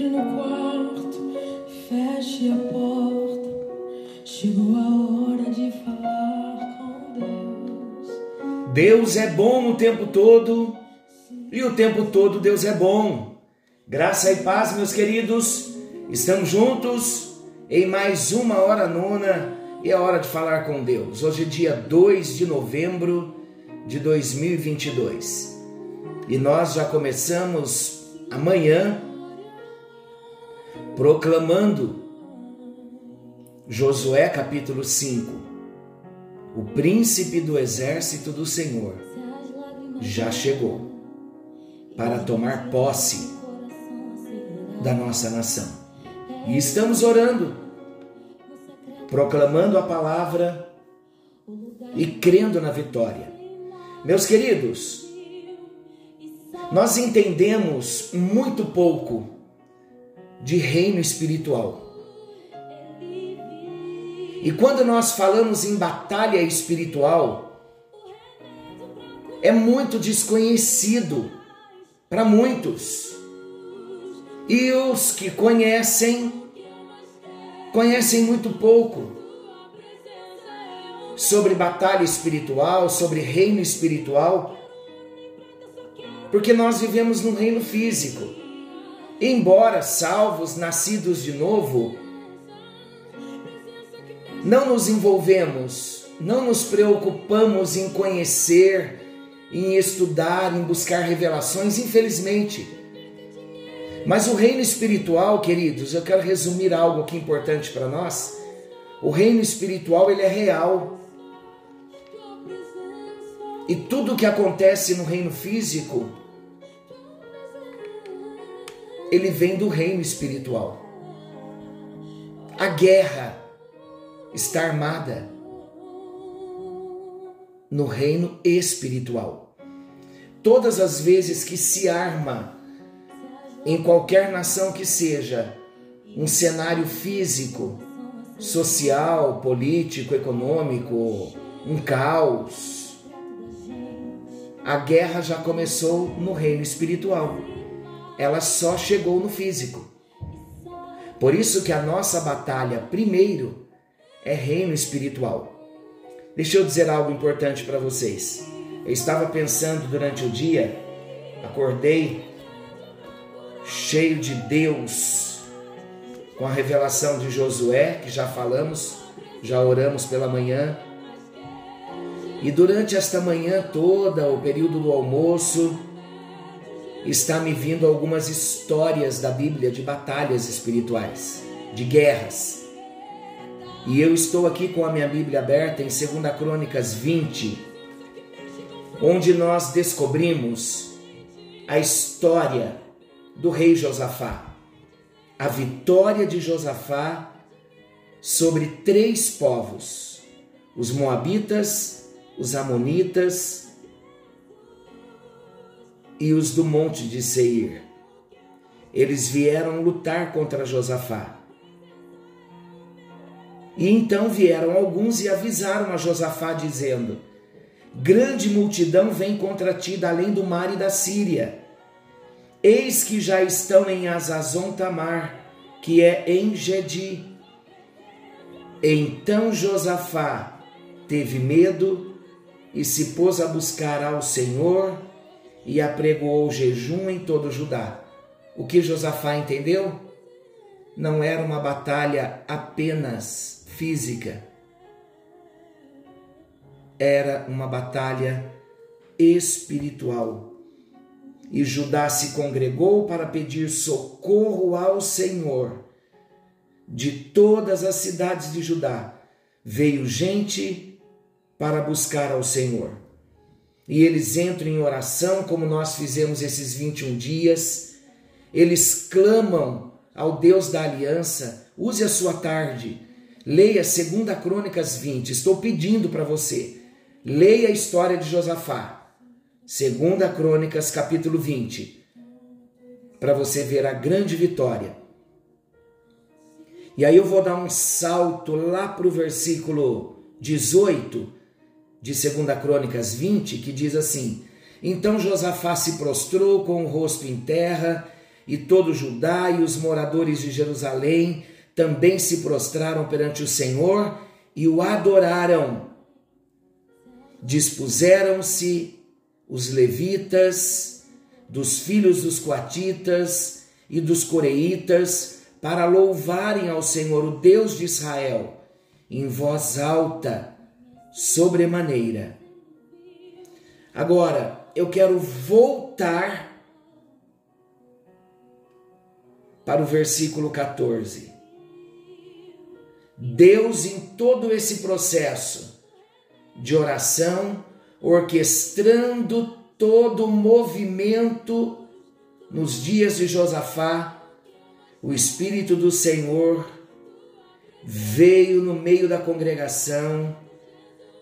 Entre no quarto, feche a porta. Chegou a hora de falar com Deus. Deus é bom o tempo todo e o tempo todo Deus é bom. Graça e paz, meus queridos. Estamos juntos em mais uma hora nona e é hora de falar com Deus. Hoje é dia 2 de novembro de 2022 e nós já começamos amanhã proclamando Josué capítulo 5. O príncipe do exército do Senhor já chegou para tomar posse da nossa nação. E estamos orando, proclamando a palavra e crendo na vitória. Meus queridos, nós entendemos muito pouco de reino espiritual. E quando nós falamos em batalha espiritual, é muito desconhecido para muitos. E os que conhecem, conhecem muito pouco sobre batalha espiritual, sobre reino espiritual, porque nós vivemos num reino físico. Embora salvos, nascidos de novo, não nos envolvemos, não nos preocupamos em conhecer, em estudar, em buscar revelações, infelizmente. Mas o reino espiritual, queridos, eu quero resumir algo aqui importante para nós. O reino espiritual, ele é real. E tudo que acontece no reino físico, ele vem do reino espiritual. A guerra está armada no reino espiritual. Todas as vezes que se arma em qualquer nação que seja um cenário físico, social, político, econômico, um caos, a guerra já começou no reino espiritual. Ela só chegou no físico. Por isso que a nossa batalha primeiro é reino espiritual. Deixa eu dizer algo importante para vocês. Eu estava pensando durante o dia, acordei cheio de Deus, com a revelação de Josué, que já falamos, já oramos pela manhã. E durante esta manhã toda, o período do almoço, está me vindo algumas histórias da Bíblia de batalhas espirituais, de guerras. E eu estou aqui com a minha Bíblia aberta em 2 Crônicas 20, onde nós descobrimos a história do rei Josafá. A vitória de Josafá sobre três povos: os Moabitas, os Amonitas e os do monte de Seir. Eles vieram lutar contra Josafá. E então vieram alguns e avisaram a Josafá, dizendo: Grande multidão vem contra ti da além do mar e da Síria. Eis que já estão em Azazon Tamar, que é em Gedi. Então Josafá teve medo e se pôs a buscar ao Senhor e apregoou jejum em todo Judá. O que Josafá entendeu? Não era uma batalha apenas física. Era uma batalha espiritual. E Judá se congregou para pedir socorro ao Senhor. De todas as cidades de Judá veio gente para buscar ao Senhor. E eles entram em oração, como nós fizemos esses 21 dias. Eles clamam ao Deus da aliança. Use a sua tarde Leia 2 Crônicas 20. Estou pedindo para você. Leia a história de Josafá. 2 Crônicas capítulo 20. Para você ver a grande vitória. E aí eu vou dar um salto lá para o versículo 18 de 2 Crônicas 20, que diz assim: Então Josafá se prostrou com o rosto em terra e todo Judá e os moradores de Jerusalém também se prostraram perante o Senhor e o adoraram. Dispuseram-se os levitas, dos filhos dos coatitas e dos coreitas, para louvarem ao Senhor, o Deus de Israel, em voz alta, sobremaneira. Agora, eu quero voltar para o versículo 14. Deus, em todo esse processo de oração, orquestrando todo o movimento nos dias de Josafá, o Espírito do Senhor veio no meio da congregação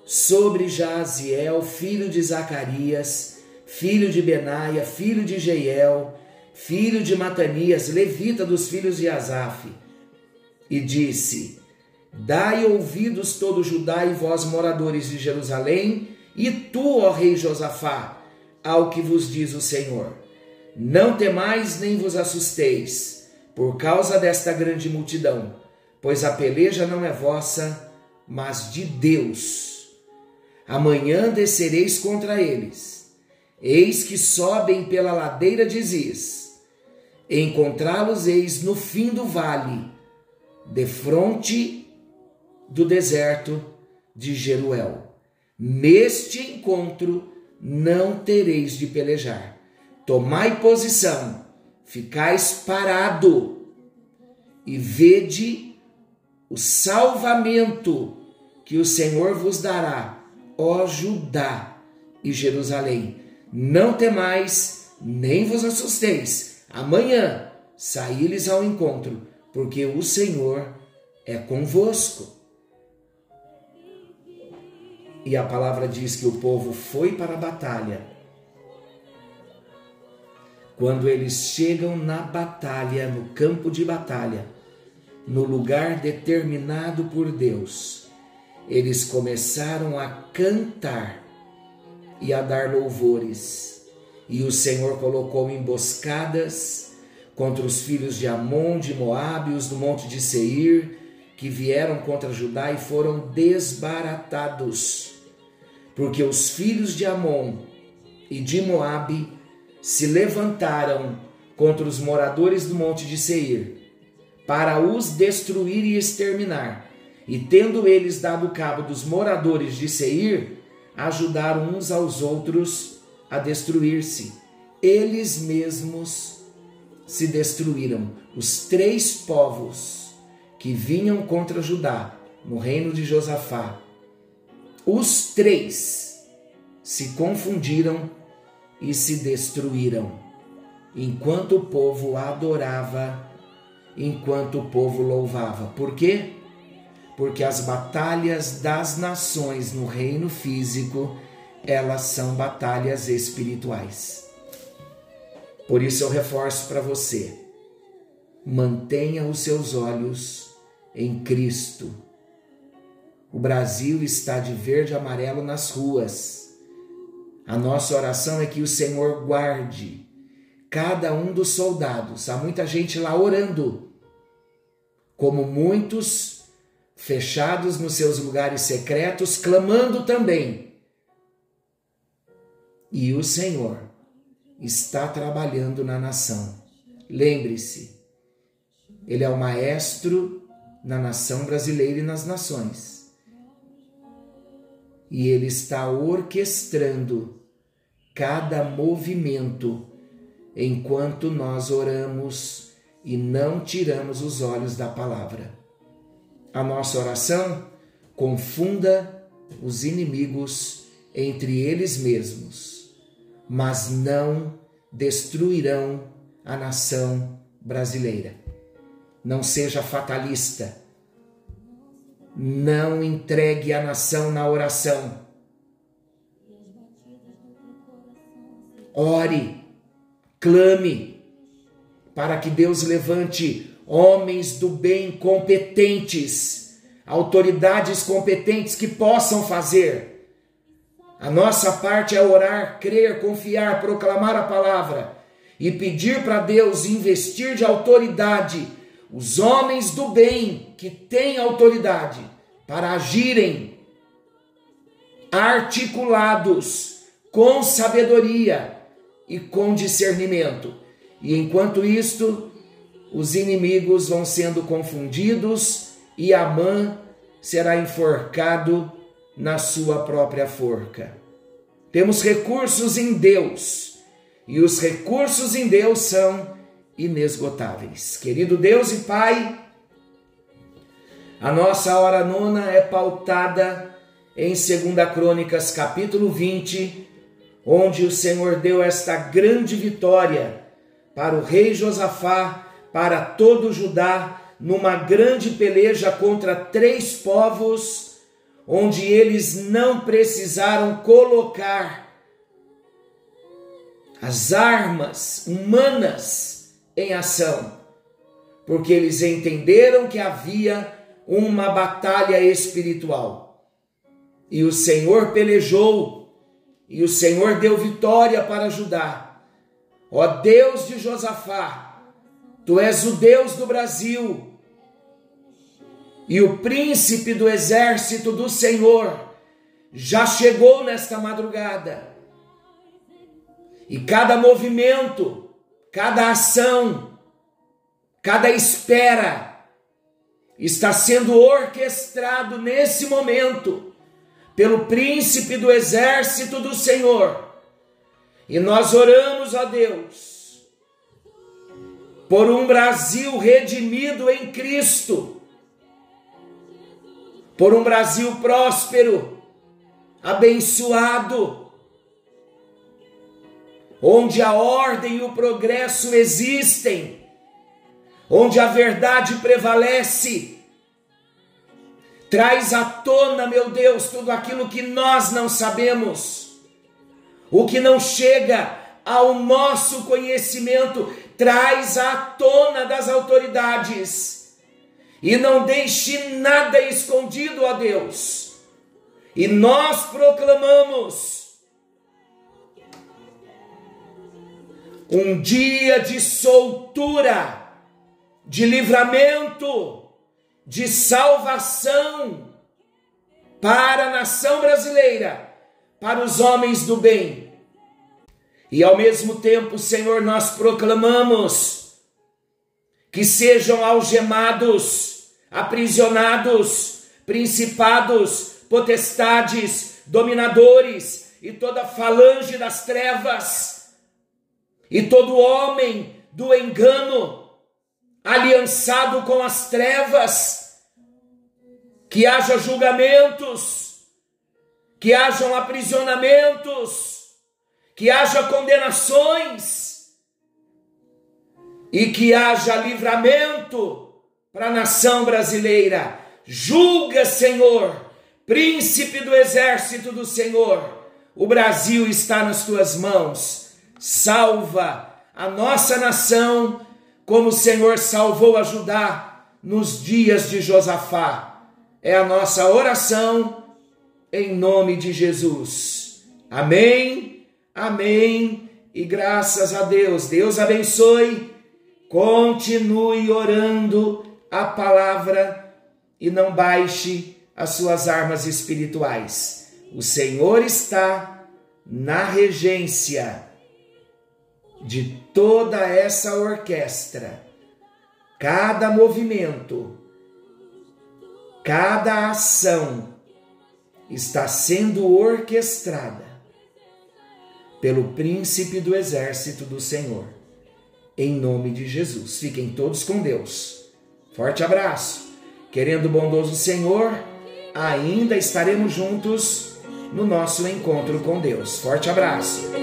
sobre Jaziel, filho de Zacarias, filho de Benaia, filho de Jeiel, filho de Matanias, levita dos filhos de Asaf, e disse: Dai ouvidos todo Judá e vós moradores de Jerusalém, e tu, ó rei Josafá, ao que vos diz o Senhor. Não temais nem vos assusteis, por causa desta grande multidão, pois a peleja não é vossa, mas de Deus. Amanhã descereis contra eles. Eis que sobem pela ladeira de Ziz. Encontrá-los eis no fim do vale, de fronte do deserto de Jeruel. Neste encontro não tereis de pelejar. Tomai posição, ficais parado e vede o salvamento que o Senhor vos dará, ó Judá e Jerusalém. Não temais, nem vos assusteis. Amanhã saí-lhes ao encontro, porque o Senhor é convosco. E a palavra diz que o povo foi para a batalha. Quando eles chegam na batalha, no campo de batalha, no lugar determinado por Deus, eles começaram a cantar e a dar louvores. E o Senhor colocou emboscadas contra os filhos de Amon, de Moabe, os do monte de Seir, que vieram contra Judá e foram desbaratados porque os filhos de Amon e de Moabe se levantaram contra os moradores do monte de Seir, para os destruir e exterminar. E tendo eles dado cabo dos moradores de Seir, ajudaram uns aos outros a destruir-se. Eles mesmos se destruíram. Os três povos que vinham contra Judá no reino de Josafá os três se confundiram e se destruíram, enquanto o povo adorava, enquanto o povo louvava. Por quê? Porque as batalhas das nações no reino físico, elas são batalhas espirituais. Por isso eu reforço para você: mantenha os seus olhos em Cristo o Brasil está de verde e amarelo nas ruas. A nossa oração é que o Senhor guarde cada um dos soldados. Há muita gente lá orando, como muitos fechados nos seus lugares secretos, clamando também. E o Senhor está trabalhando na nação. Lembre-se, Ele é o maestro na nação brasileira e nas nações e Ele está orquestrando cada movimento enquanto nós oramos e não tiramos os olhos da palavra. A nossa oração confunda os inimigos entre eles mesmos, mas não destruirão a nação brasileira. Não seja fatalista não entregue a nação na oração. Ore, clame, para que Deus levante homens do bem competentes, autoridades competentes que possam fazer. A nossa parte é orar, crer, confiar, proclamar a palavra e pedir para Deus investir de autoridade os homens do bem que têm autoridade para agirem articulados com sabedoria e com discernimento. E enquanto isto, os inimigos vão sendo confundidos e Amã será enforcado na sua própria forca. Temos recursos em Deus e os recursos em Deus são inesgotáveis. Querido Deus e Pai, a nossa hora nona é pautada em 2 Crônicas, capítulo 20, onde o Senhor deu esta grande vitória para o rei Josafá, para todo Judá, numa grande peleja contra três povos, onde eles não precisaram colocar as armas humanas em ação, porque eles entenderam que havia uma batalha espiritual. E o Senhor pelejou, e o Senhor deu vitória para Judá. Ó Deus de Josafá, tu és o Deus do Brasil, e o príncipe do exército do Senhor já chegou nesta madrugada. E cada movimento, cada ação, cada espera está sendo orquestrado nesse momento pelo príncipe do exército do Senhor. E nós oramos a Deus por um Brasil redimido em Cristo, por um Brasil próspero, abençoado, onde a ordem e o progresso existem onde a verdade prevalece. Traz à tona, meu Deus, tudo aquilo que nós não sabemos, o que não chega ao nosso conhecimento, traz à tona das autoridades e não deixe nada escondido a Deus. E nós proclamamos um dia de soltura de livramento, de salvação para a nação brasileira, para os homens do bem. E ao mesmo tempo, Senhor, nós proclamamos que sejam algemados, aprisionados, principados, potestades, dominadores e toda falange das trevas, e todo homem do engano, aliançado com as trevas, que haja julgamentos, que hajam aprisionamentos, que haja condenações e que haja livramento para a nação brasileira. Julga, Senhor, príncipe do exército do Senhor, o Brasil está nas tuas mãos. Salva a nossa nação como o Senhor salvou a Judá nos dias de Josafá. É a nossa oração em nome de Jesus. Amém, amém e graças a Deus. Deus abençoe. Continue orando a palavra e não baixe as suas armas espirituais. O Senhor está na regência de toda essa orquestra, cada movimento, cada ação está sendo orquestrada pelo príncipe do exército do Senhor. Em nome de Jesus. Fiquem todos com Deus. Forte abraço. Querendo o bondoso Senhor, ainda estaremos juntos no nosso encontro com Deus. Forte abraço.